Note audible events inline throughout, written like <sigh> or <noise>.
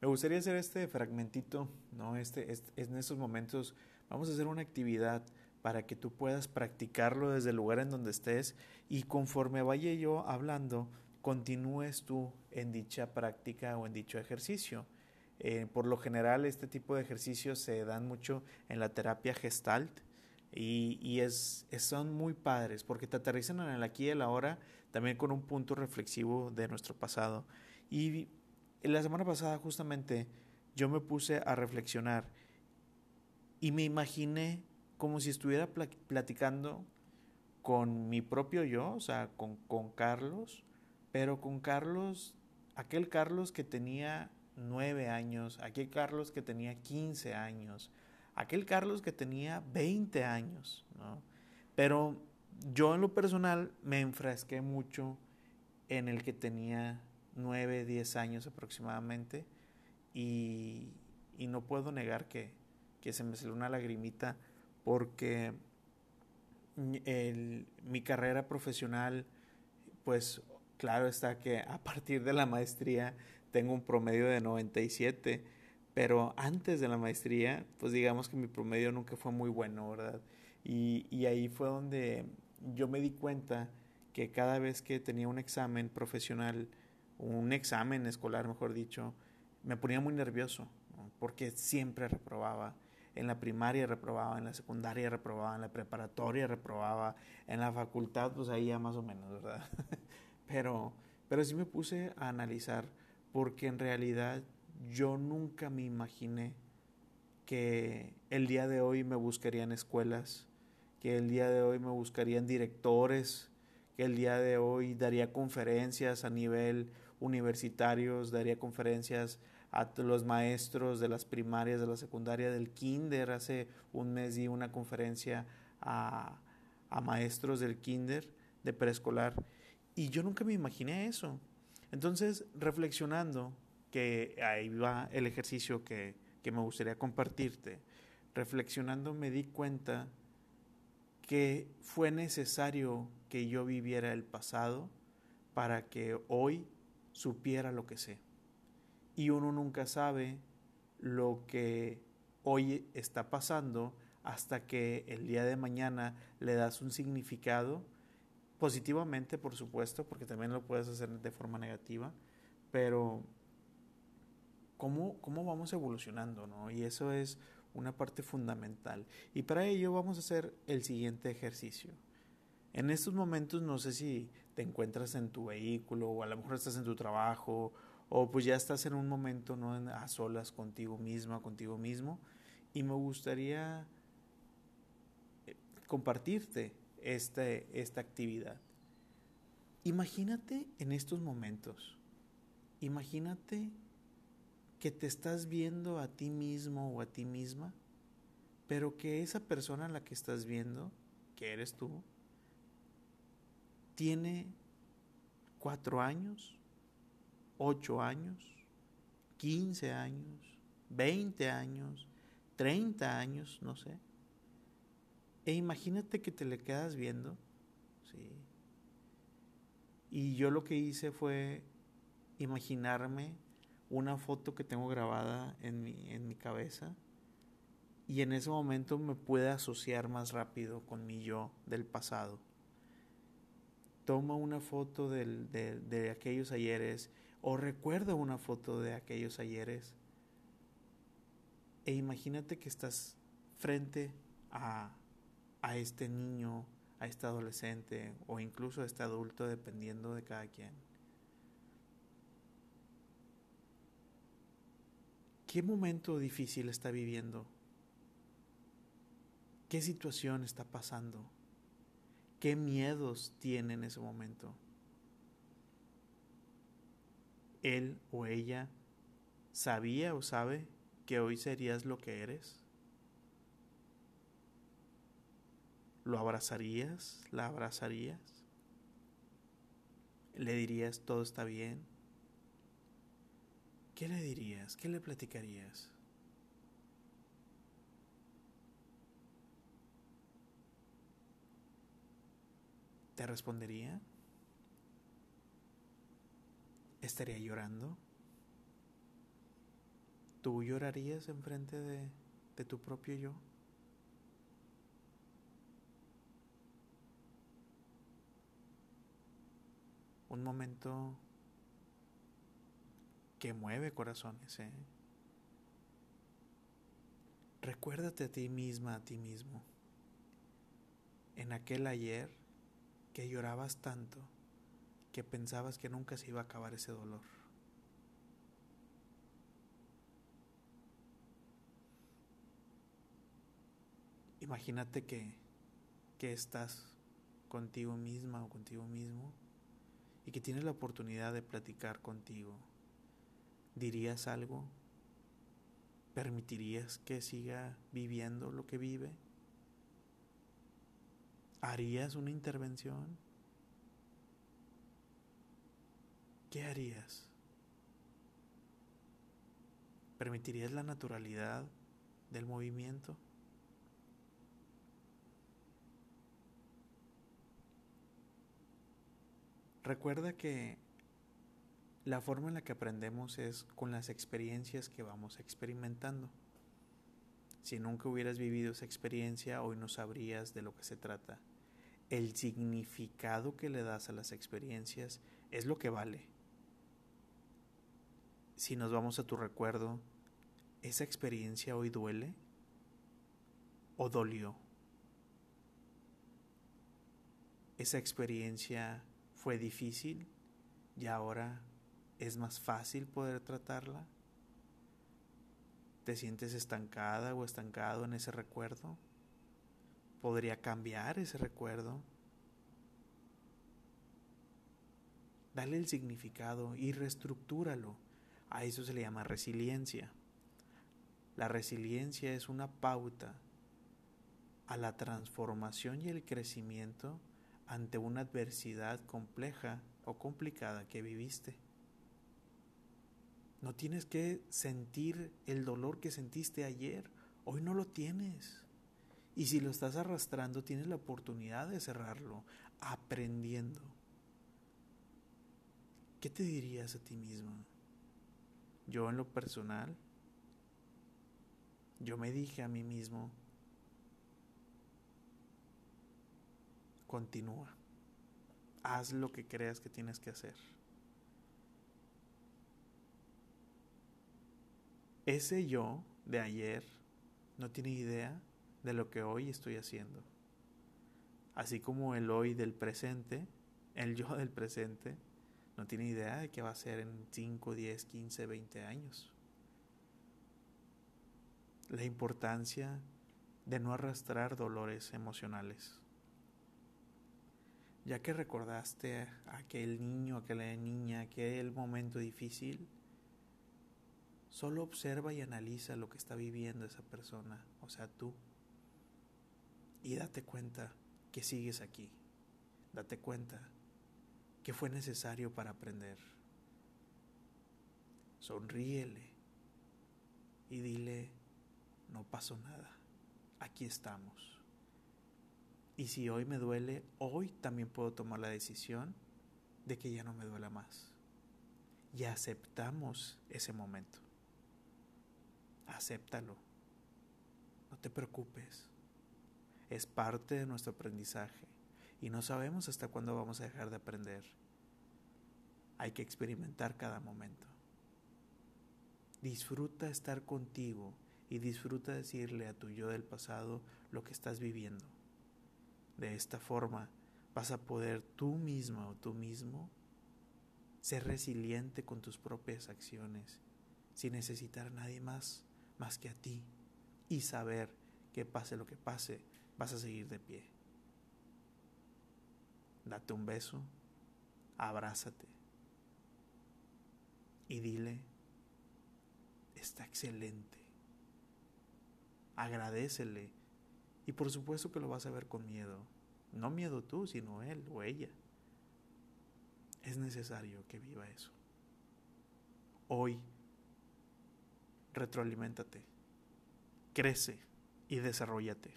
Me gustaría hacer este fragmentito, ¿no? Este, este, en estos momentos vamos a hacer una actividad para que tú puedas practicarlo desde el lugar en donde estés y conforme vaya yo hablando, continúes tú en dicha práctica o en dicho ejercicio. Eh, por lo general, este tipo de ejercicios se dan mucho en la terapia gestalt y, y es, son muy padres porque te aterrizan en el aquí y el ahora, también con un punto reflexivo de nuestro pasado. Y la semana pasada justamente yo me puse a reflexionar y me imaginé como si estuviera platicando con mi propio yo, o sea, con, con Carlos, pero con Carlos, aquel Carlos que tenía nueve años, aquel Carlos que tenía quince años, aquel Carlos que tenía veinte años, ¿no? Pero yo en lo personal me enfrasqué mucho en el que tenía nueve, diez años aproximadamente y, y no puedo negar que, que se me salió una lagrimita porque mi carrera profesional, pues claro está que a partir de la maestría tengo un promedio de 97, pero antes de la maestría, pues digamos que mi promedio nunca fue muy bueno, ¿verdad? Y, y ahí fue donde yo me di cuenta que cada vez que tenía un examen profesional, un examen escolar, mejor dicho, me ponía muy nervioso, porque siempre reprobaba en la primaria reprobaba, en la secundaria reprobaba, en la preparatoria reprobaba, en la facultad pues ahí ya más o menos, ¿verdad? <laughs> pero, pero sí me puse a analizar porque en realidad yo nunca me imaginé que el día de hoy me buscarían escuelas, que el día de hoy me buscarían directores, que el día de hoy daría conferencias a nivel universitarios, daría conferencias a los maestros de las primarias, de la secundaria, del kinder. Hace un mes di una conferencia a, a maestros del kinder, de preescolar, y yo nunca me imaginé eso. Entonces, reflexionando, que ahí va el ejercicio que, que me gustaría compartirte, reflexionando me di cuenta que fue necesario que yo viviera el pasado para que hoy supiera lo que sé y uno nunca sabe lo que hoy está pasando hasta que el día de mañana le das un significado, positivamente por supuesto, porque también lo puedes hacer de forma negativa, pero cómo, cómo vamos evolucionando, ¿no? Y eso es una parte fundamental. Y para ello vamos a hacer el siguiente ejercicio. En estos momentos no sé si te encuentras en tu vehículo o a lo mejor estás en tu trabajo o pues ya estás en un momento no a solas contigo misma, contigo mismo y me gustaría eh, compartirte este, esta actividad. Imagínate en estos momentos, imagínate que te estás viendo a ti mismo o a ti misma, pero que esa persona a la que estás viendo, que eres tú, tiene cuatro años, 8 años, 15 años, 20 años, 30 años, no sé. E imagínate que te le quedas viendo, ¿sí? Y yo lo que hice fue imaginarme una foto que tengo grabada en mi, en mi cabeza y en ese momento me puede asociar más rápido con mi yo del pasado. Toma una foto de, de aquellos ayeres o recuerda una foto de aquellos ayeres e imagínate que estás frente a, a este niño, a este adolescente o incluso a este adulto dependiendo de cada quien. ¿Qué momento difícil está viviendo? ¿Qué situación está pasando? ¿Qué miedos tiene en ese momento? él o ella sabía o sabe que hoy serías lo que eres? ¿Lo abrazarías? ¿La abrazarías? ¿Le dirías todo está bien? ¿Qué le dirías? ¿Qué le platicarías? ¿Te respondería? ¿Estaría llorando? ¿Tú llorarías enfrente de, de tu propio yo? Un momento que mueve corazones. ¿eh? Recuérdate a ti misma, a ti mismo, en aquel ayer que llorabas tanto que pensabas que nunca se iba a acabar ese dolor. Imagínate que, que estás contigo misma o contigo mismo y que tienes la oportunidad de platicar contigo. ¿Dirías algo? ¿Permitirías que siga viviendo lo que vive? ¿Harías una intervención? ¿Qué harías? ¿Permitirías la naturalidad del movimiento? Recuerda que la forma en la que aprendemos es con las experiencias que vamos experimentando. Si nunca hubieras vivido esa experiencia, hoy no sabrías de lo que se trata. El significado que le das a las experiencias es lo que vale. Si nos vamos a tu recuerdo, ¿esa experiencia hoy duele o dolió? ¿Esa experiencia fue difícil y ahora es más fácil poder tratarla? ¿Te sientes estancada o estancado en ese recuerdo? ¿Podría cambiar ese recuerdo? Dale el significado y reestructúralo. A eso se le llama resiliencia. La resiliencia es una pauta a la transformación y el crecimiento ante una adversidad compleja o complicada que viviste. No tienes que sentir el dolor que sentiste ayer, hoy no lo tienes. Y si lo estás arrastrando, tienes la oportunidad de cerrarlo, aprendiendo. ¿Qué te dirías a ti mismo? Yo en lo personal, yo me dije a mí mismo, Continúa. Haz lo que creas que tienes que hacer. Ese yo de ayer no tiene idea de lo que hoy estoy haciendo. Así como el hoy del presente, el yo del presente, no tiene idea de qué va a ser en 5, 10, 15, 20 años. La importancia de no arrastrar dolores emocionales ya que recordaste a aquel niño, aquella niña, aquel momento difícil, solo observa y analiza lo que está viviendo esa persona, o sea, tú. Y date cuenta que sigues aquí. Date cuenta que fue necesario para aprender. Sonríele y dile, no pasó nada, aquí estamos. Y si hoy me duele, hoy también puedo tomar la decisión de que ya no me duela más. Y aceptamos ese momento. Acéptalo. No te preocupes. Es parte de nuestro aprendizaje y no sabemos hasta cuándo vamos a dejar de aprender. Hay que experimentar cada momento. Disfruta estar contigo y disfruta decirle a tu yo del pasado lo que estás viviendo. De esta forma vas a poder tú misma o tú mismo ser resiliente con tus propias acciones sin necesitar a nadie más más que a ti y saber que pase lo que pase, vas a seguir de pie. Date un beso, abrázate y dile, está excelente. Agradecele y por supuesto que lo vas a ver con miedo. No miedo tú, sino él o ella. Es necesario que viva eso. Hoy, retroaliméntate, crece y desarrollate.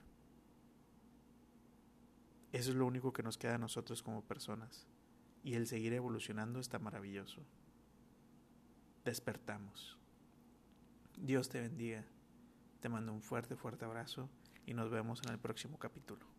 Eso es lo único que nos queda a nosotros como personas. Y el seguir evolucionando está maravilloso. Despertamos. Dios te bendiga. Te mando un fuerte, fuerte abrazo y nos vemos en el próximo capítulo.